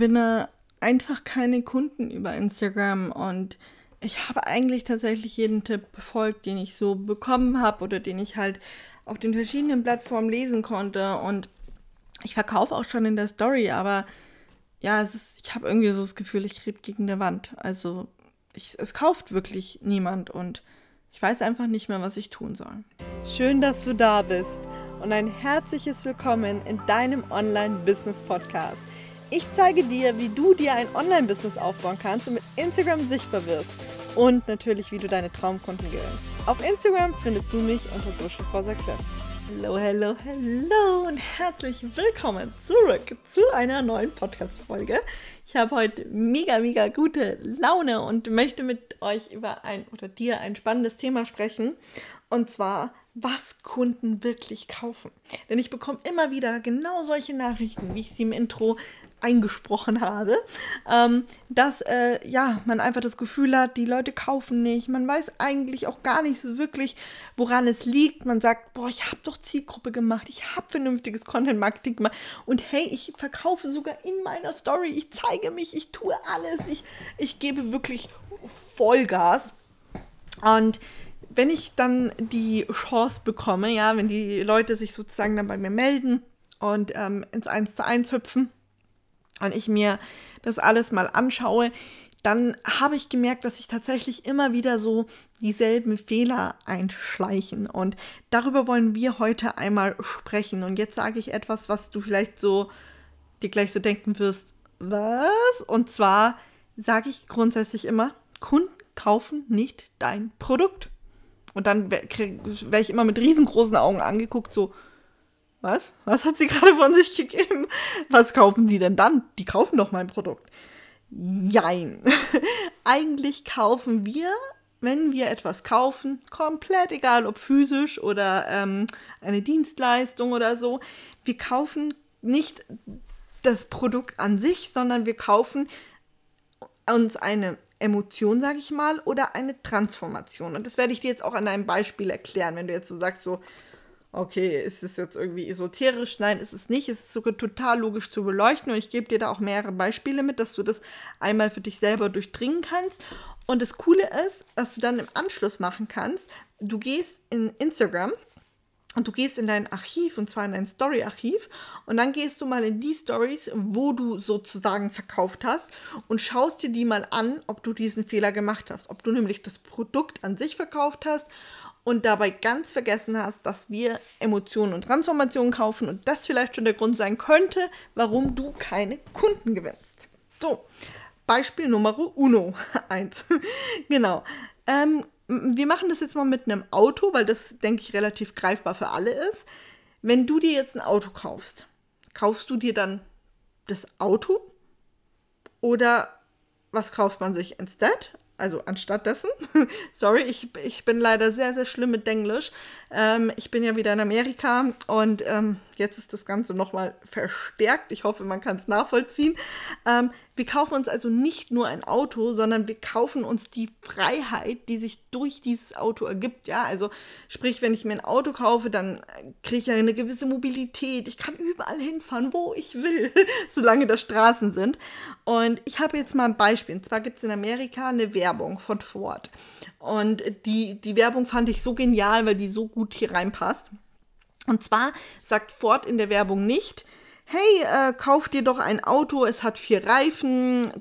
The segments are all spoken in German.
gewinne einfach keine Kunden über Instagram und ich habe eigentlich tatsächlich jeden Tipp befolgt, den ich so bekommen habe oder den ich halt auf den verschiedenen Plattformen lesen konnte und ich verkaufe auch schon in der Story, aber ja, ist, ich habe irgendwie so das Gefühl, ich rede gegen eine Wand. Also ich, es kauft wirklich niemand und ich weiß einfach nicht mehr, was ich tun soll. Schön, dass du da bist und ein herzliches Willkommen in deinem Online-Business-Podcast. Ich zeige dir, wie du dir ein Online-Business aufbauen kannst und mit Instagram sichtbar wirst und natürlich, wie du deine Traumkunden gewinnst. Auf Instagram findest du mich unter Social for Success. Hallo, hallo, hallo und herzlich willkommen zurück zu einer neuen Podcast-Folge. Ich habe heute mega, mega gute Laune und möchte mit euch über ein oder dir ein spannendes Thema sprechen. Und zwar, was Kunden wirklich kaufen. Denn ich bekomme immer wieder genau solche Nachrichten, wie ich sie im Intro eingesprochen habe, ähm, dass äh, ja, man einfach das Gefühl hat, die Leute kaufen nicht. Man weiß eigentlich auch gar nicht so wirklich, woran es liegt. Man sagt, boah, ich habe doch Zielgruppe gemacht, ich habe vernünftiges Content-Marketing gemacht und hey, ich verkaufe sogar in meiner Story, ich zeige mich, ich tue alles, ich, ich gebe wirklich Vollgas. Und wenn ich dann die Chance bekomme, ja, wenn die Leute sich sozusagen dann bei mir melden und ähm, ins Eins zu eins hüpfen, und ich mir das alles mal anschaue, dann habe ich gemerkt, dass sich tatsächlich immer wieder so dieselben Fehler einschleichen. Und darüber wollen wir heute einmal sprechen. Und jetzt sage ich etwas, was du vielleicht so dir gleich so denken wirst, was? Und zwar sage ich grundsätzlich immer, Kunden kaufen nicht dein Produkt. Und dann werde ich immer mit riesengroßen Augen angeguckt, so, was? Was hat sie gerade von sich gegeben? Was kaufen sie denn dann? Die kaufen doch mein Produkt. Jein. Eigentlich kaufen wir, wenn wir etwas kaufen, komplett egal ob physisch oder ähm, eine Dienstleistung oder so, wir kaufen nicht das Produkt an sich, sondern wir kaufen uns eine Emotion, sage ich mal, oder eine Transformation. Und das werde ich dir jetzt auch an einem Beispiel erklären, wenn du jetzt so sagst, so, okay, ist es jetzt irgendwie esoterisch? Nein, ist es nicht. Es ist sogar total logisch zu beleuchten und ich gebe dir da auch mehrere Beispiele mit, dass du das einmal für dich selber durchdringen kannst. Und das Coole ist, dass du dann im Anschluss machen kannst, du gehst in Instagram und du gehst in dein Archiv und zwar in dein Story-Archiv und dann gehst du mal in die Stories, wo du sozusagen verkauft hast und schaust dir die mal an, ob du diesen Fehler gemacht hast, ob du nämlich das Produkt an sich verkauft hast und dabei ganz vergessen hast, dass wir Emotionen und Transformationen kaufen und das vielleicht schon der Grund sein könnte, warum du keine Kunden gewinnst. So, Beispiel Nummer uno, eins. genau. Ähm, wir machen das jetzt mal mit einem Auto, weil das, denke ich, relativ greifbar für alle ist. Wenn du dir jetzt ein Auto kaufst, kaufst du dir dann das Auto oder was kauft man sich instead? Also anstatt dessen. Sorry, ich, ich bin leider sehr, sehr schlimm mit Englisch. Ähm, ich bin ja wieder in Amerika und ähm, jetzt ist das Ganze nochmal verstärkt. Ich hoffe, man kann es nachvollziehen. Ähm, wir kaufen uns also nicht nur ein Auto, sondern wir kaufen uns die Freiheit, die sich durch dieses Auto ergibt. Ja, also sprich, wenn ich mir ein Auto kaufe, dann kriege ich ja eine gewisse Mobilität. Ich kann überall hinfahren, wo ich will, solange da Straßen sind. Und ich habe jetzt mal ein Beispiel. Und zwar gibt es in Amerika eine Werbung von Ford. Und die, die Werbung fand ich so genial, weil die so gut hier reinpasst. Und zwar sagt Ford in der Werbung nicht, hey, äh, kauf dir doch ein Auto, es hat vier Reifen,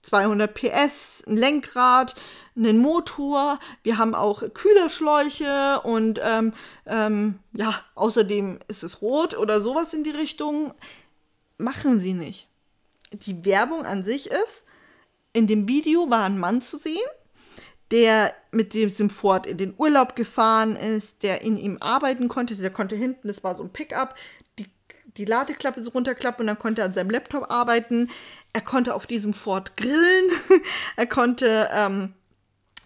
200 PS, ein Lenkrad, einen Motor, wir haben auch Kühlerschläuche und ähm, ähm, ja, außerdem ist es rot oder sowas in die Richtung. Machen sie nicht. Die Werbung an sich ist, in dem Video war ein Mann zu sehen, der mit diesem Ford in den Urlaub gefahren ist, der in ihm arbeiten konnte. Der konnte hinten, das war so ein Pickup, die Ladeklappe so runterklappen und dann konnte er an seinem Laptop arbeiten. Er konnte auf diesem Ford grillen. er konnte, ähm,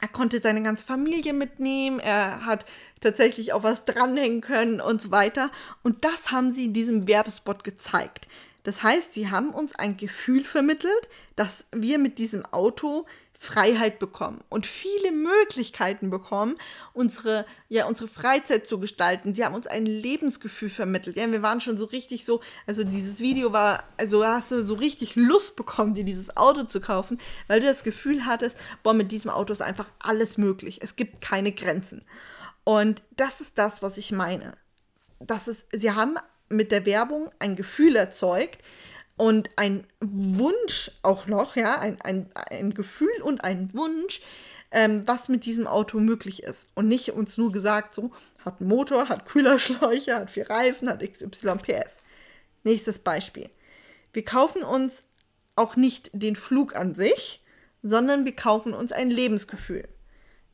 er konnte seine ganze Familie mitnehmen. Er hat tatsächlich auch was dranhängen können und so weiter. Und das haben sie in diesem Werbespot gezeigt. Das heißt, sie haben uns ein Gefühl vermittelt, dass wir mit diesem Auto Freiheit bekommen und viele Möglichkeiten bekommen, unsere, ja, unsere Freizeit zu gestalten. Sie haben uns ein Lebensgefühl vermittelt. Ja, wir waren schon so richtig so, also dieses Video war, also hast du so richtig Lust bekommen, dir dieses Auto zu kaufen, weil du das Gefühl hattest, boah, mit diesem Auto ist einfach alles möglich. Es gibt keine Grenzen. Und das ist das, was ich meine. Das ist, sie haben mit der Werbung ein Gefühl erzeugt, und ein Wunsch auch noch, ja, ein, ein, ein Gefühl und ein Wunsch, ähm, was mit diesem Auto möglich ist. Und nicht uns nur gesagt, so, hat einen Motor, hat Kühlerschläuche, hat vier Reifen, hat XY PS. Nächstes Beispiel. Wir kaufen uns auch nicht den Flug an sich, sondern wir kaufen uns ein Lebensgefühl.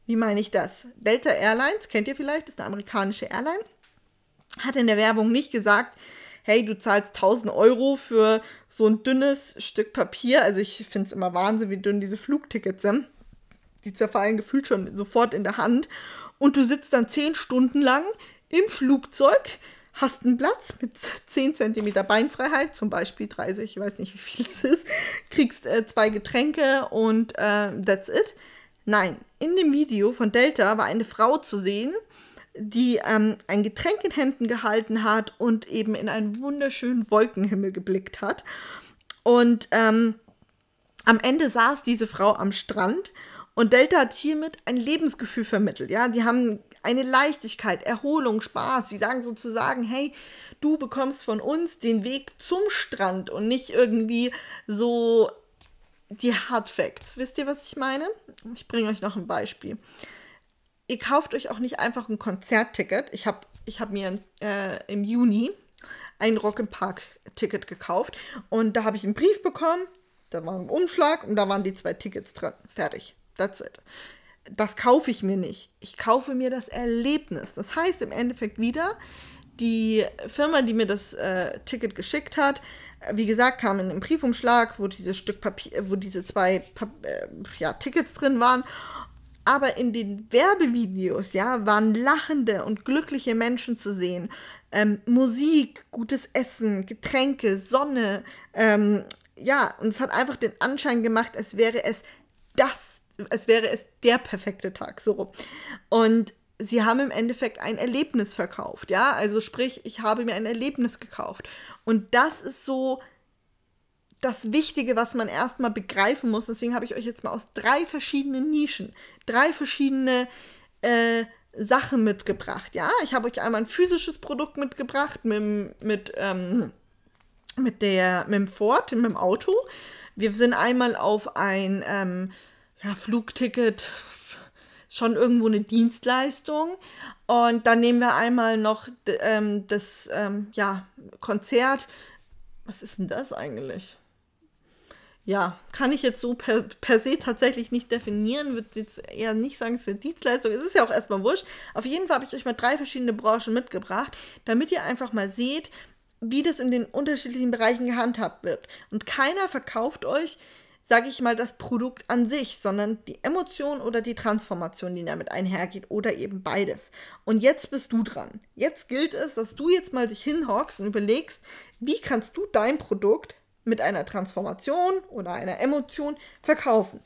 Wie meine ich das? Delta Airlines, kennt ihr vielleicht, ist eine amerikanische Airline, hat in der Werbung nicht gesagt, hey, du zahlst 1000 Euro für so ein dünnes Stück Papier. Also ich finde es immer Wahnsinn, wie dünn diese Flugtickets sind. Die zerfallen gefühlt schon sofort in der Hand. Und du sitzt dann 10 Stunden lang im Flugzeug, hast einen Platz mit 10 cm Beinfreiheit, zum Beispiel 30, ich weiß nicht, wie viel es ist, kriegst äh, zwei Getränke und äh, that's it. Nein, in dem Video von Delta war eine Frau zu sehen, die ähm, ein Getränk in Händen gehalten hat und eben in einen wunderschönen Wolkenhimmel geblickt hat. Und ähm, am Ende saß diese Frau am Strand und Delta hat hiermit ein Lebensgefühl vermittelt. Ja, die haben eine Leichtigkeit, Erholung, Spaß. Sie sagen sozusagen, hey, du bekommst von uns den Weg zum Strand und nicht irgendwie so die Hard Facts. Wisst ihr, was ich meine? Ich bringe euch noch ein Beispiel ihr kauft euch auch nicht einfach ein Konzertticket. Ich habe ich hab mir äh, im Juni ein Rock im Park Ticket gekauft und da habe ich einen Brief bekommen, da war ein Umschlag und da waren die zwei Tickets drin. Fertig. That's it. Das kaufe ich mir nicht. Ich kaufe mir das Erlebnis. Das heißt im Endeffekt wieder, die Firma, die mir das äh, Ticket geschickt hat, wie gesagt, kam in einem Briefumschlag, wo dieses Stück Papier, wo diese zwei pa äh, ja, Tickets drin waren. Aber in den Werbevideos, ja, waren lachende und glückliche Menschen zu sehen. Ähm, Musik, gutes Essen, Getränke, Sonne. Ähm, ja, und es hat einfach den Anschein gemacht, als wäre es das, als wäre es der perfekte Tag. So. Und sie haben im Endeffekt ein Erlebnis verkauft, ja. Also sprich, ich habe mir ein Erlebnis gekauft. Und das ist so das Wichtige, was man erstmal begreifen muss. Deswegen habe ich euch jetzt mal aus drei verschiedenen Nischen, drei verschiedene äh, Sachen mitgebracht. Ja, ich habe euch einmal ein physisches Produkt mitgebracht mit, mit, ähm, mit, der, mit dem Ford, mit dem Auto. Wir sind einmal auf ein ähm, ja, Flugticket, schon irgendwo eine Dienstleistung. Und dann nehmen wir einmal noch ähm, das ähm, ja, Konzert. Was ist denn das eigentlich? Ja, kann ich jetzt so per, per se tatsächlich nicht definieren, würde jetzt eher nicht sagen, es ist eine Dienstleistung. Es ist ja auch erstmal wurscht. Auf jeden Fall habe ich euch mal drei verschiedene Branchen mitgebracht, damit ihr einfach mal seht, wie das in den unterschiedlichen Bereichen gehandhabt wird. Und keiner verkauft euch, sage ich mal, das Produkt an sich, sondern die Emotion oder die Transformation, die damit einhergeht oder eben beides. Und jetzt bist du dran. Jetzt gilt es, dass du jetzt mal dich hinhockst und überlegst, wie kannst du dein Produkt mit einer Transformation oder einer Emotion verkaufen.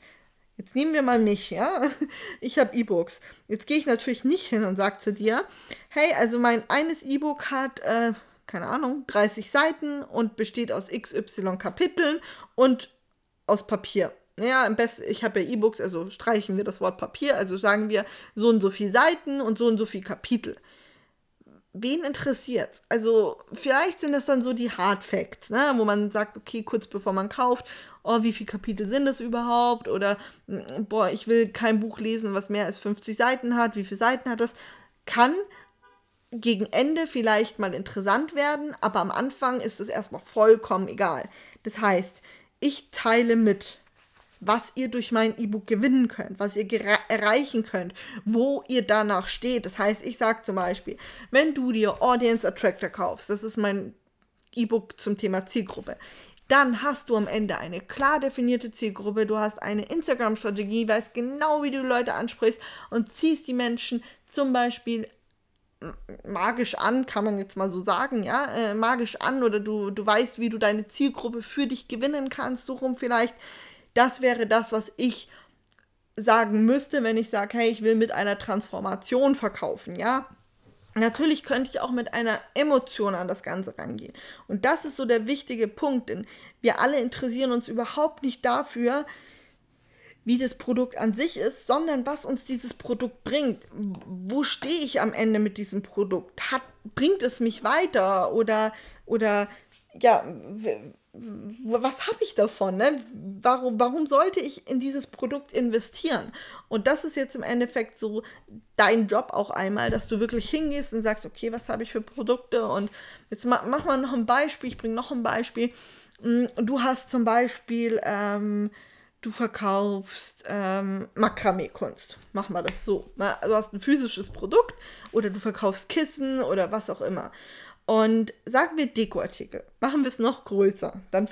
Jetzt nehmen wir mal mich, ja. Ich habe E-Books. Jetzt gehe ich natürlich nicht hin und sage zu dir, hey, also mein eines E-Book hat, äh, keine Ahnung, 30 Seiten und besteht aus XY Kapiteln und aus Papier. Naja, im besten, ich habe ja E-Books, also streichen wir das Wort Papier, also sagen wir so und so viele Seiten und so und so viele Kapitel wen interessiert? Also, vielleicht sind das dann so die Hard Facts, ne? wo man sagt, okay, kurz bevor man kauft, oh, wie viele Kapitel sind das überhaupt? Oder, mm, boah, ich will kein Buch lesen, was mehr als 50 Seiten hat. Wie viele Seiten hat das? Kann gegen Ende vielleicht mal interessant werden, aber am Anfang ist es erstmal vollkommen egal. Das heißt, ich teile mit, was ihr durch mein E-Book gewinnen könnt, was ihr erreichen könnt, wo ihr danach steht. Das heißt, ich sage zum Beispiel, wenn du dir Audience Attractor kaufst, das ist mein E-Book zum Thema Zielgruppe, dann hast du am Ende eine klar definierte Zielgruppe, du hast eine Instagram-Strategie, weißt genau, wie du Leute ansprichst und ziehst die Menschen zum Beispiel magisch an, kann man jetzt mal so sagen, ja, äh, magisch an oder du, du weißt, wie du deine Zielgruppe für dich gewinnen kannst, so rum vielleicht das wäre das, was ich sagen müsste, wenn ich sage, hey, ich will mit einer Transformation verkaufen, ja. Natürlich könnte ich auch mit einer Emotion an das Ganze rangehen. Und das ist so der wichtige Punkt, denn wir alle interessieren uns überhaupt nicht dafür, wie das Produkt an sich ist, sondern was uns dieses Produkt bringt. Wo stehe ich am Ende mit diesem Produkt? Hat, bringt es mich weiter oder, oder ja, was habe ich davon? Ne? Warum, warum sollte ich in dieses Produkt investieren? Und das ist jetzt im Endeffekt so dein Job auch einmal, dass du wirklich hingehst und sagst, okay, was habe ich für Produkte? Und jetzt ma mach mal noch ein Beispiel, ich bringe noch ein Beispiel. Mm, du hast zum Beispiel, ähm, du verkaufst ähm, Makramee-Kunst. Mach mal das so. Ne? Du hast ein physisches Produkt oder du verkaufst Kissen oder was auch immer. Und sagen wir Dekoartikel, machen wir es noch größer, dann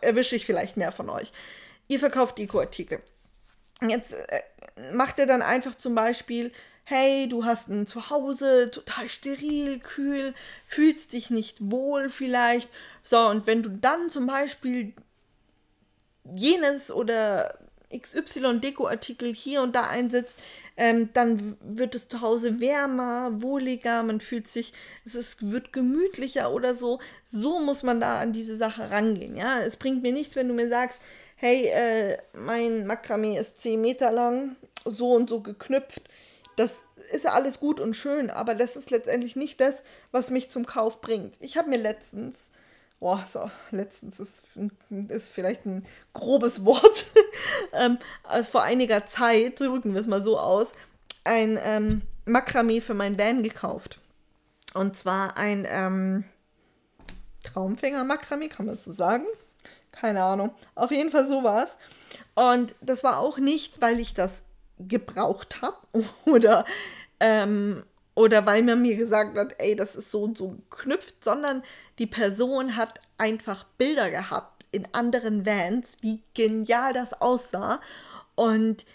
erwische ich vielleicht mehr von euch. Ihr verkauft Dekoartikel. Jetzt äh, macht ihr dann einfach zum Beispiel, hey, du hast ein Zuhause, total steril, kühl, fühlst dich nicht wohl vielleicht. So, und wenn du dann zum Beispiel jenes oder XY-Dekoartikel hier und da einsetzt, ähm, dann wird es zu Hause wärmer, wohliger, man fühlt sich, es ist, wird gemütlicher oder so. So muss man da an diese Sache rangehen. Ja, es bringt mir nichts, wenn du mir sagst, hey, äh, mein Makramee ist 10 Meter lang, so und so geknüpft. Das ist ja alles gut und schön, aber das ist letztendlich nicht das, was mich zum Kauf bringt. Ich habe mir letztens boah, so, letztens ist, ist vielleicht ein grobes Wort, ähm, äh, vor einiger Zeit, drücken wir es mal so aus, ein ähm, Makramee für mein Van gekauft. Und zwar ein ähm, Traumfänger-Makramee, kann man das so sagen? Keine Ahnung. Auf jeden Fall sowas. Und das war auch nicht, weil ich das gebraucht habe oder ähm, oder weil man mir gesagt hat, ey, das ist so und so geknüpft, sondern die Person hat einfach Bilder gehabt in anderen Vans, wie genial das aussah. Und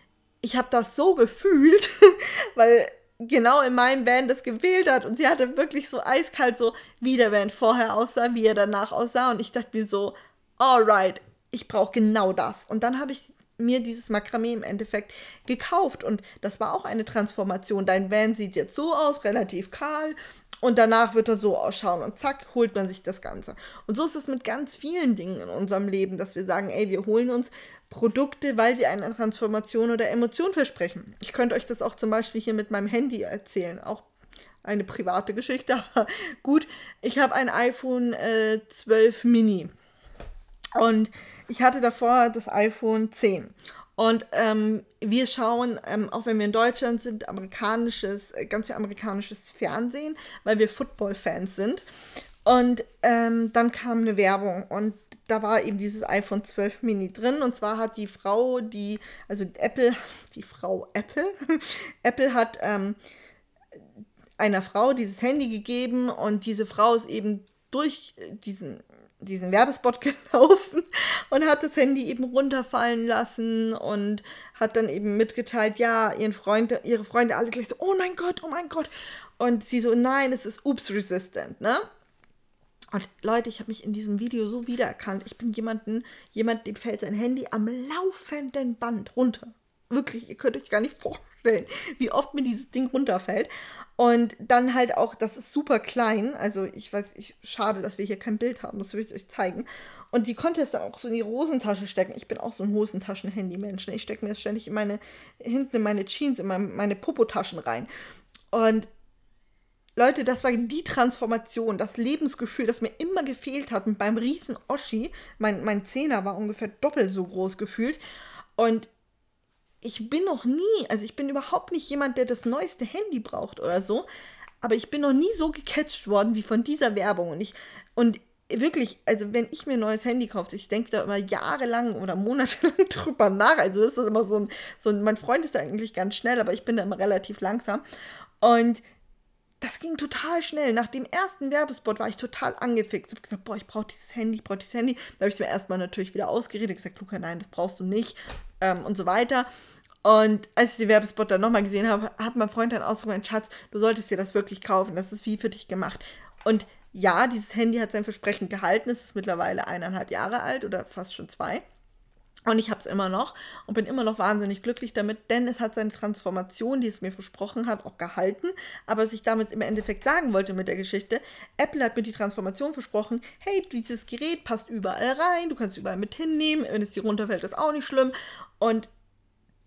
ich habe das so gefühlt, weil genau in meinem Van das gewählt hat und sie hatte wirklich so eiskalt so, wie der Van vorher aussah, wie er danach aussah und ich dachte mir so, alright, ich brauche genau das. Und dann habe ich mir dieses Makramee im Endeffekt gekauft. Und das war auch eine Transformation. Dein Van sieht jetzt so aus, relativ kahl. Und danach wird er so ausschauen und zack, holt man sich das Ganze. Und so ist es mit ganz vielen Dingen in unserem Leben, dass wir sagen, ey, wir holen uns Produkte, weil sie eine Transformation oder Emotion versprechen. Ich könnte euch das auch zum Beispiel hier mit meinem Handy erzählen. Auch eine private Geschichte, aber gut. Ich habe ein iPhone äh, 12 Mini. Und ich hatte davor das iPhone 10. Und ähm, wir schauen, ähm, auch wenn wir in Deutschland sind, amerikanisches, äh, ganz viel amerikanisches Fernsehen, weil wir Football-Fans sind. Und ähm, dann kam eine Werbung und da war eben dieses iPhone 12 Mini drin. Und zwar hat die Frau, die, also Apple, die Frau Apple, Apple hat ähm, einer Frau dieses Handy gegeben und diese Frau ist eben durch diesen diesen Werbespot gelaufen und hat das Handy eben runterfallen lassen und hat dann eben mitgeteilt, ja, ihren Freunde, ihre Freunde alle gleich so, oh mein Gott, oh mein Gott. Und sie so, nein, es ist oops resistant, ne? Und Leute, ich habe mich in diesem Video so wiedererkannt. Ich bin jemanden, jemand, dem fällt sein Handy am laufenden Band runter. Wirklich, ihr könnt euch gar nicht vorstellen wie oft mir dieses Ding runterfällt. Und dann halt auch, das ist super klein. Also ich weiß, ich, schade, dass wir hier kein Bild haben. Das will ich euch zeigen. Und die konnte es dann auch so in die Hosentasche stecken. Ich bin auch so ein Hosentaschen-Handy-Mensch. Ne? Ich stecke mir das ständig in meine, hinten in meine Jeans, in meine, meine Popotaschen rein. Und Leute, das war die Transformation, das Lebensgefühl, das mir immer gefehlt hat. Und beim riesen Oschi, mein, mein Zehner war ungefähr doppelt so groß gefühlt. Und ich bin noch nie, also ich bin überhaupt nicht jemand, der das neueste Handy braucht oder so, aber ich bin noch nie so gecatcht worden wie von dieser Werbung und ich und wirklich, also wenn ich mir ein neues Handy kaufe, ich denke da immer jahrelang oder monatelang drüber nach. Also das ist immer so ein, so ein, mein Freund ist da eigentlich ganz schnell, aber ich bin da immer relativ langsam. Und das ging total schnell. Nach dem ersten Werbespot war ich total angefixt. Ich habe gesagt, boah, ich brauche dieses Handy, ich brauche dieses Handy. Da habe ich es mir erstmal natürlich wieder ausgeredet, gesagt, Luca, nein, das brauchst du nicht ähm, und so weiter. Und als ich den Werbespot dann nochmal gesehen habe, hat mein Freund dann ausgemeint, Schatz, du solltest dir das wirklich kaufen, das ist wie für dich gemacht. Und ja, dieses Handy hat sein Versprechen gehalten, es ist mittlerweile eineinhalb Jahre alt oder fast schon zwei. Und ich habe es immer noch und bin immer noch wahnsinnig glücklich damit, denn es hat seine Transformation, die es mir versprochen hat, auch gehalten. Aber was ich damit im Endeffekt sagen wollte mit der Geschichte, Apple hat mir die Transformation versprochen, hey, dieses Gerät passt überall rein, du kannst überall mit hinnehmen, wenn es dir runterfällt, ist auch nicht schlimm. Und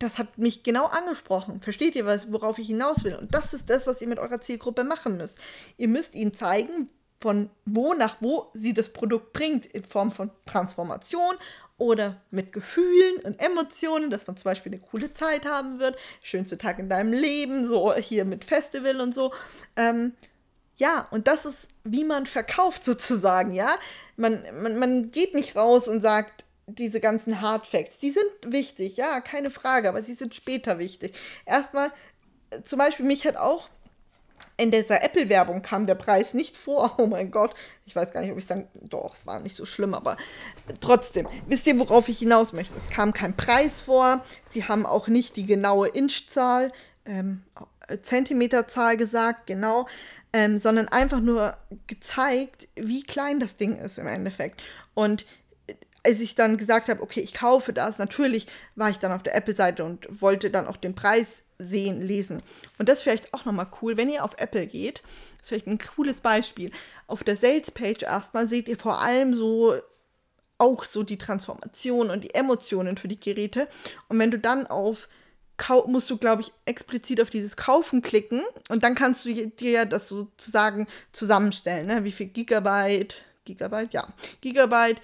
das hat mich genau angesprochen. Versteht ihr, was, worauf ich hinaus will? Und das ist das, was ihr mit eurer Zielgruppe machen müsst. Ihr müsst ihnen zeigen, von wo nach wo sie das Produkt bringt, in Form von Transformation oder mit Gefühlen und Emotionen, dass man zum Beispiel eine coole Zeit haben wird, schönste Tag in deinem Leben, so hier mit Festival und so. Ähm, ja, und das ist, wie man verkauft sozusagen, ja. Man, man, man geht nicht raus und sagt, diese ganzen Hard Facts, die sind wichtig, ja, keine Frage, aber sie sind später wichtig. Erstmal, äh, zum Beispiel, mich hat auch in dieser Apple-Werbung kam der Preis nicht vor. Oh mein Gott. Ich weiß gar nicht, ob ich dann. Doch, es war nicht so schlimm, aber trotzdem. Wisst ihr, worauf ich hinaus möchte? Es kam kein Preis vor. Sie haben auch nicht die genaue Inchzahl, ähm, Zentimeterzahl gesagt, genau. Ähm, sondern einfach nur gezeigt, wie klein das Ding ist im Endeffekt. Und als ich dann gesagt habe, okay, ich kaufe das, natürlich war ich dann auf der Apple-Seite und wollte dann auch den Preis sehen, lesen. Und das ist vielleicht auch nochmal cool, wenn ihr auf Apple geht, ist vielleicht ein cooles Beispiel. Auf der Sales-Page erstmal seht ihr vor allem so auch so die Transformation und die Emotionen für die Geräte. Und wenn du dann auf musst du, glaube ich, explizit auf dieses Kaufen klicken und dann kannst du dir das sozusagen zusammenstellen. Ne? Wie viel Gigabyte, Gigabyte, ja, Gigabyte,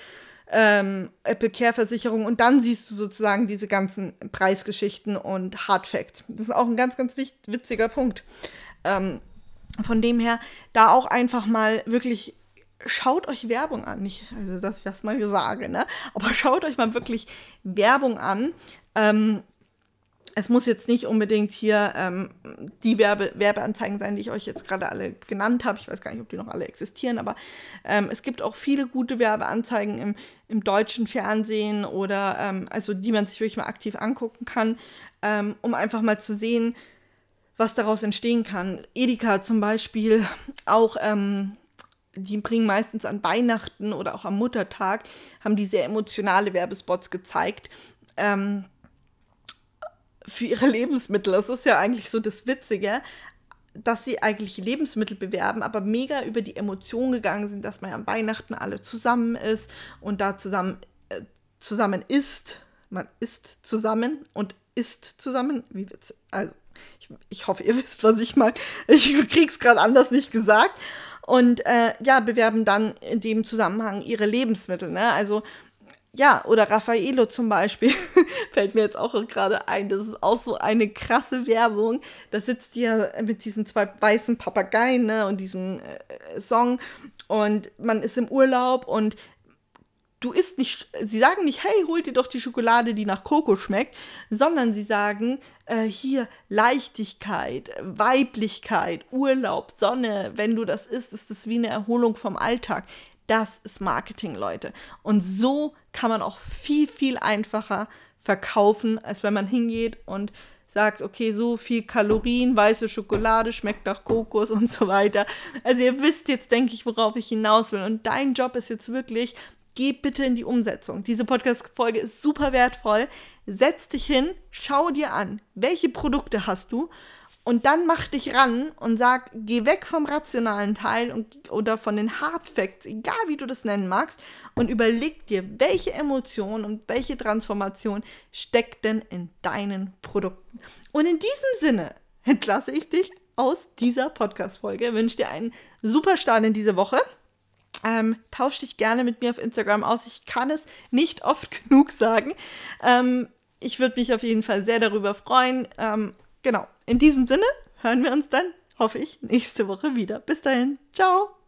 ähm, Apple Care Versicherung und dann siehst du sozusagen diese ganzen Preisgeschichten und Hard Facts. Das ist auch ein ganz, ganz witziger Punkt. Ähm, von dem her, da auch einfach mal wirklich schaut euch Werbung an. Nicht, also dass ich das mal sage, ne? Aber schaut euch mal wirklich Werbung an. Ähm, es muss jetzt nicht unbedingt hier ähm, die Werbe Werbeanzeigen sein, die ich euch jetzt gerade alle genannt habe. Ich weiß gar nicht, ob die noch alle existieren, aber ähm, es gibt auch viele gute Werbeanzeigen im, im deutschen Fernsehen oder ähm, also die man sich wirklich mal aktiv angucken kann, ähm, um einfach mal zu sehen, was daraus entstehen kann. Edeka zum Beispiel auch ähm, die bringen meistens an Weihnachten oder auch am Muttertag, haben die sehr emotionale Werbespots gezeigt. Ähm, für ihre Lebensmittel. Das ist ja eigentlich so das Witzige, dass sie eigentlich Lebensmittel bewerben, aber mega über die Emotion gegangen sind, dass man ja an Weihnachten alle zusammen ist und da zusammen, äh, zusammen isst. Man isst zusammen und isst zusammen. Wie witzig. Also, ich, ich hoffe, ihr wisst, was ich mag. Ich krieg's gerade anders nicht gesagt. Und äh, ja, bewerben dann in dem Zusammenhang ihre Lebensmittel. Ne? Also ja, oder Raffaello zum Beispiel, fällt mir jetzt auch gerade ein. Das ist auch so eine krasse Werbung. Da sitzt die ja mit diesen zwei weißen Papageien ne, und diesem äh, Song und man ist im Urlaub und du isst nicht, sie sagen nicht, hey, hol dir doch die Schokolade, die nach Koko schmeckt, sondern sie sagen, äh, hier Leichtigkeit, Weiblichkeit, Urlaub, Sonne, wenn du das isst, ist das wie eine Erholung vom Alltag. Das ist Marketing, Leute. Und so kann man auch viel, viel einfacher verkaufen, als wenn man hingeht und sagt, okay, so viel Kalorien, weiße Schokolade, schmeckt nach Kokos und so weiter. Also ihr wisst jetzt, denke ich, worauf ich hinaus will. Und dein Job ist jetzt wirklich, geh bitte in die Umsetzung. Diese Podcast-Folge ist super wertvoll. Setz dich hin, schau dir an, welche Produkte hast du und dann mach dich ran und sag, geh weg vom rationalen Teil und, oder von den Hard Facts, egal wie du das nennen magst, und überleg dir, welche Emotion und welche Transformation steckt denn in deinen Produkten. Und in diesem Sinne entlasse ich dich aus dieser Podcast-Folge, wünsche dir einen super Start in diese Woche. Ähm, tausch dich gerne mit mir auf Instagram aus. Ich kann es nicht oft genug sagen. Ähm, ich würde mich auf jeden Fall sehr darüber freuen. Ähm, Genau. In diesem Sinne hören wir uns dann, hoffe ich, nächste Woche wieder. Bis dahin. Ciao.